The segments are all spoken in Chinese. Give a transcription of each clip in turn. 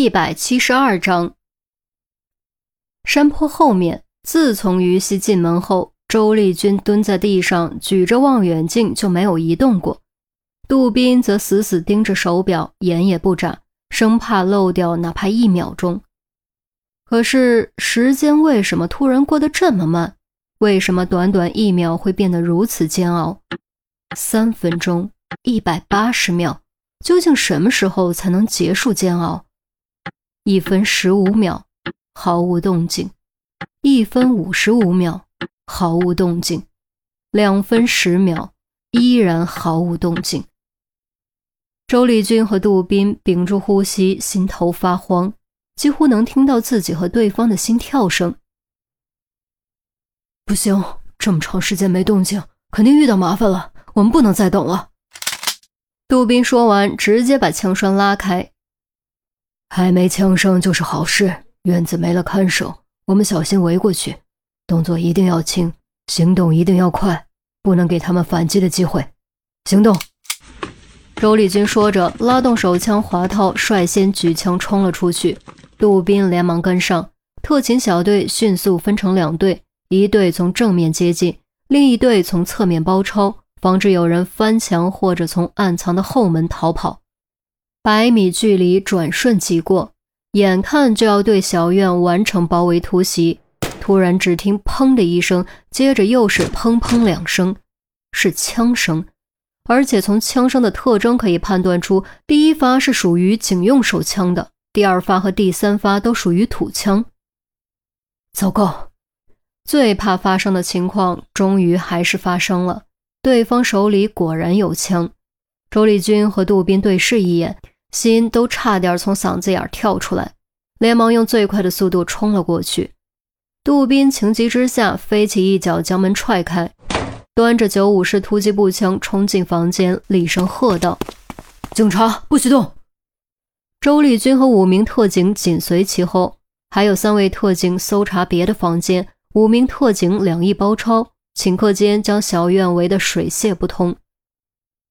一百七十二章，山坡后面，自从于西进门后，周丽君蹲在地上，举着望远镜就没有移动过。杜宾则死死盯着手表，眼也不眨，生怕漏掉哪怕一秒钟。可是时间为什么突然过得这么慢？为什么短短一秒会变得如此煎熬？三分钟，一百八十秒，究竟什么时候才能结束煎熬？一分十五秒，毫无动静；一分五十五秒，毫无动静；两分十秒，依然毫无动静。周丽君和杜宾屏住呼吸，心头发慌，几乎能听到自己和对方的心跳声。不行，这么长时间没动静，肯定遇到麻烦了。我们不能再等了。杜宾说完，直接把枪栓拉开。还没枪声就是好事。院子没了看守，我们小心围过去，动作一定要轻，行动一定要快，不能给他们反击的机会。行动！周丽君说着，拉动手枪滑套，率先举枪冲了出去。杜斌连忙跟上，特勤小队迅速分成两队，一队从正面接近，另一队从侧面包抄，防止有人翻墙或者从暗藏的后门逃跑。百米距离转瞬即过，眼看就要对小院完成包围突袭，突然只听“砰”的一声，接着又是“砰砰”两声，是枪声，而且从枪声的特征可以判断出，第一发是属于警用手枪的，第二发和第三发都属于土枪。糟糕，最怕发生的情况终于还是发生了，对方手里果然有枪。周丽君和杜宾对视一眼。心都差点从嗓子眼跳出来，连忙用最快的速度冲了过去。杜宾情急之下飞起一脚将门踹开，端着九五式突击步枪冲进房间，厉声喝道：“警察不许动！”周丽君和五名特警紧随其后，还有三位特警搜查别的房间，五名特警两翼包抄，顷刻间将小院围得水泄不通。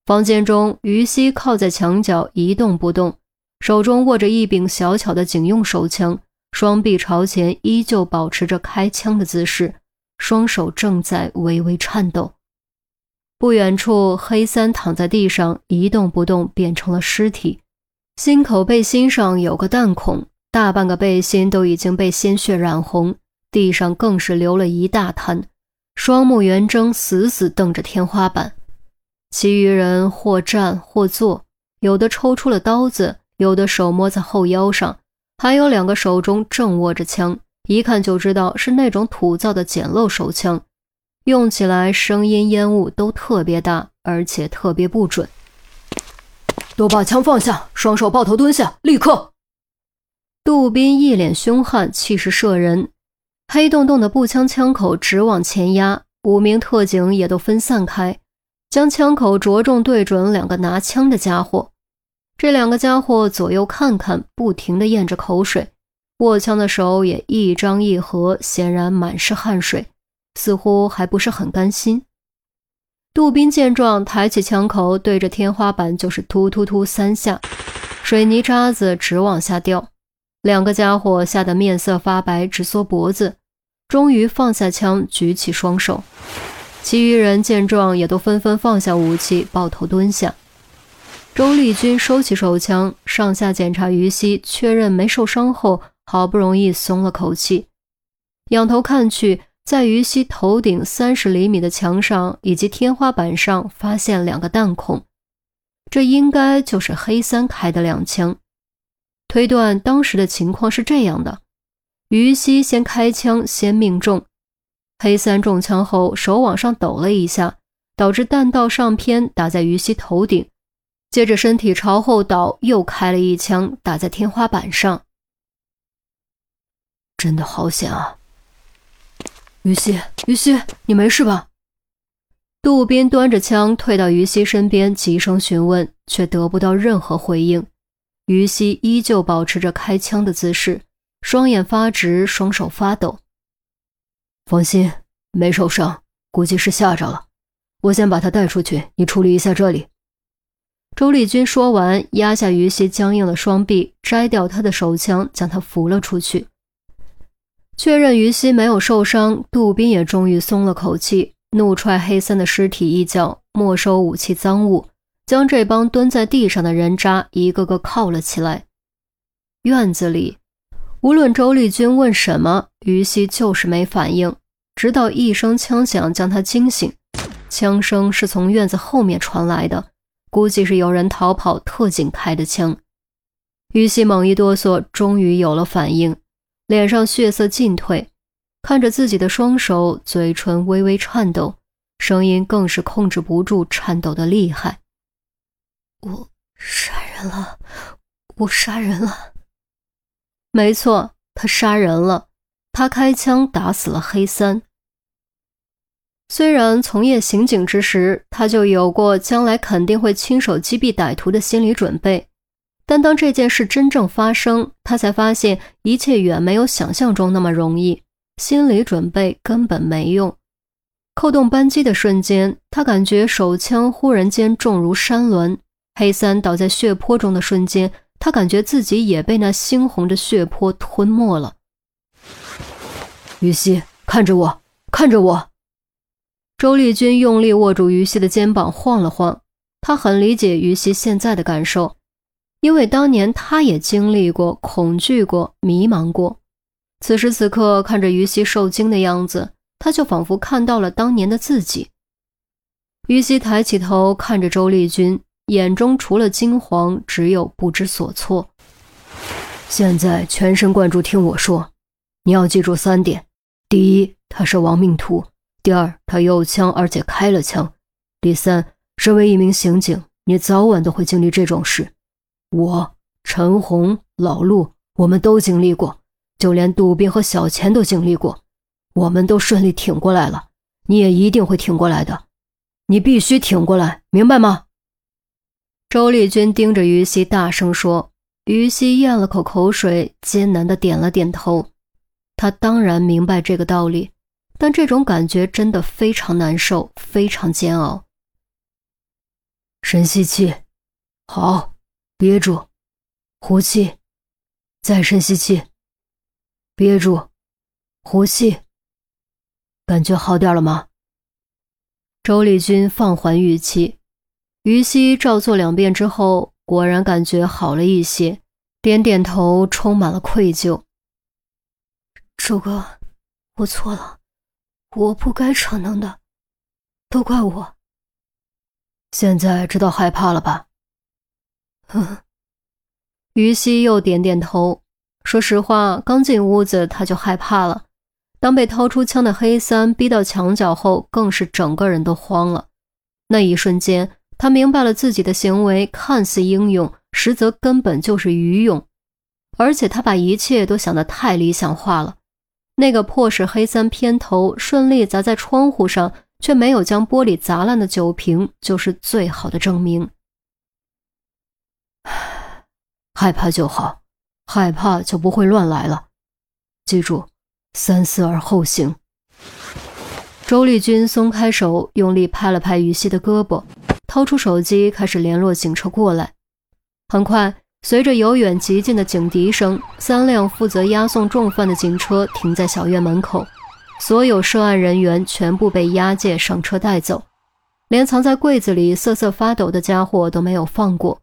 房间中，于西靠在墙角一动不动，手中握着一柄小巧的警用手枪，双臂朝前，依旧保持着开枪的姿势，双手正在微微颤抖。不远处，黑三躺在地上一动不动，变成了尸体，心口背心上有个弹孔，大半个背心都已经被鲜血染红，地上更是流了一大滩，双目圆睁，死死瞪着天花板。其余人或站或坐，有的抽出了刀子，有的手摸在后腰上，还有两个手中正握着枪，一看就知道是那种土造的简陋手枪，用起来声音烟雾都特别大，而且特别不准。都把枪放下，双手抱头蹲下，立刻！杜宾一脸凶悍，气势慑人，黑洞洞的步枪枪口直往前压，五名特警也都分散开。将枪口着重对准两个拿枪的家伙，这两个家伙左右看看，不停地咽着口水，握枪的手也一张一合，显然满是汗水，似乎还不是很甘心。杜宾见状，抬起枪口，对着天花板就是突突突三下，水泥渣子直往下掉。两个家伙吓得面色发白，直缩脖子，终于放下枪，举起双手。其余人见状，也都纷纷放下武器，抱头蹲下。周丽君收起手枪，上下检查于西，确认没受伤后，好不容易松了口气，仰头看去，在于西头顶三十厘米的墙上以及天花板上，发现两个弹孔，这应该就是黑三开的两枪。推断当时的情况是这样的：于西先开枪，先命中。黑三中枪后，手往上抖了一下，导致弹道上偏，打在于西头顶。接着身体朝后倒，又开了一枪，打在天花板上。真的好险啊！于西，于西，你没事吧？杜宾端着枪退到于西身边，急声询问，却得不到任何回应。于西依旧保持着开枪的姿势，双眼发直，双手发抖。放心，没受伤，估计是吓着了。我先把他带出去，你处理一下这里。周丽君说完，压下于西僵硬的双臂，摘掉他的手枪，将他扶了出去。确认于西没有受伤，杜宾也终于松了口气，怒踹黑森的尸体一脚，没收武器赃物，将这帮蹲在地上的人渣一个个铐了起来。院子里，无论周丽君问什么，于西就是没反应，直到一声枪响将他惊醒。枪声是从院子后面传来的，估计是有人逃跑，特警开的枪。于西猛一哆嗦，终于有了反应，脸上血色尽退，看着自己的双手，嘴唇微微颤抖，声音更是控制不住，颤抖的厉害。我杀人了，我杀人了。没错，他杀人了，他开枪打死了黑三。虽然从业刑警之时，他就有过将来肯定会亲手击毙歹徒的心理准备，但当这件事真正发生，他才发现一切远没有想象中那么容易，心理准备根本没用。扣动扳机的瞬间，他感觉手枪忽然间重如山峦；黑三倒在血泊中的瞬间，他感觉自己也被那猩红的血泊吞没了。于西，看着我，看着我。周丽君用力握住于西的肩膀，晃了晃。她很理解于西现在的感受，因为当年她也经历过、恐惧过、迷茫过。此时此刻，看着于西受惊的样子，她就仿佛看到了当年的自己。于西抬起头看着周丽君，眼中除了惊慌，只有不知所措。现在全神贯注听我说，你要记住三点：第一，他是亡命徒。第二，他有枪，而且开了枪。第三，身为一名刑警，你早晚都会经历这种事。我、陈红、老陆，我们都经历过，就连杜宾和小钱都经历过。我们都顺利挺过来了，你也一定会挺过来的。你必须挺过来，明白吗？周丽君盯着于西大声说。于西咽了口口水，艰难的点了点头。他当然明白这个道理。但这种感觉真的非常难受，非常煎熬。深吸气，好，憋住，呼气，再深吸气，憋住，呼气。感觉好点了吗？周丽君放缓语气，于西照做两遍之后，果然感觉好了一些，点点头，充满了愧疚。周哥，我错了。我不该逞能的，都怪我。现在知道害怕了吧？嗯。于西又点点头。说实话，刚进屋子他就害怕了。当被掏出枪的黑三逼到墙角后，更是整个人都慌了。那一瞬间，他明白了自己的行为看似英勇，实则根本就是愚勇。而且他把一切都想得太理想化了。那个迫使黑三偏头顺利砸在窗户上，却没有将玻璃砸烂的酒瓶，就是最好的证明。害怕就好，害怕就不会乱来了。记住，三思而后行。周丽君松开手，用力拍了拍于西的胳膊，掏出手机开始联络警车过来。很快。随着由远及近的警笛声，三辆负责押送重犯的警车停在小院门口，所有涉案人员全部被押解上车带走，连藏在柜子里瑟瑟发抖的家伙都没有放过。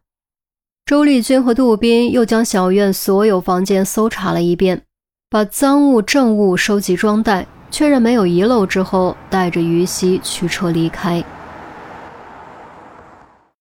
周丽君和杜宾又将小院所有房间搜查了一遍，把赃物证物收集装袋，确认没有遗漏之后，带着于西驱车离开。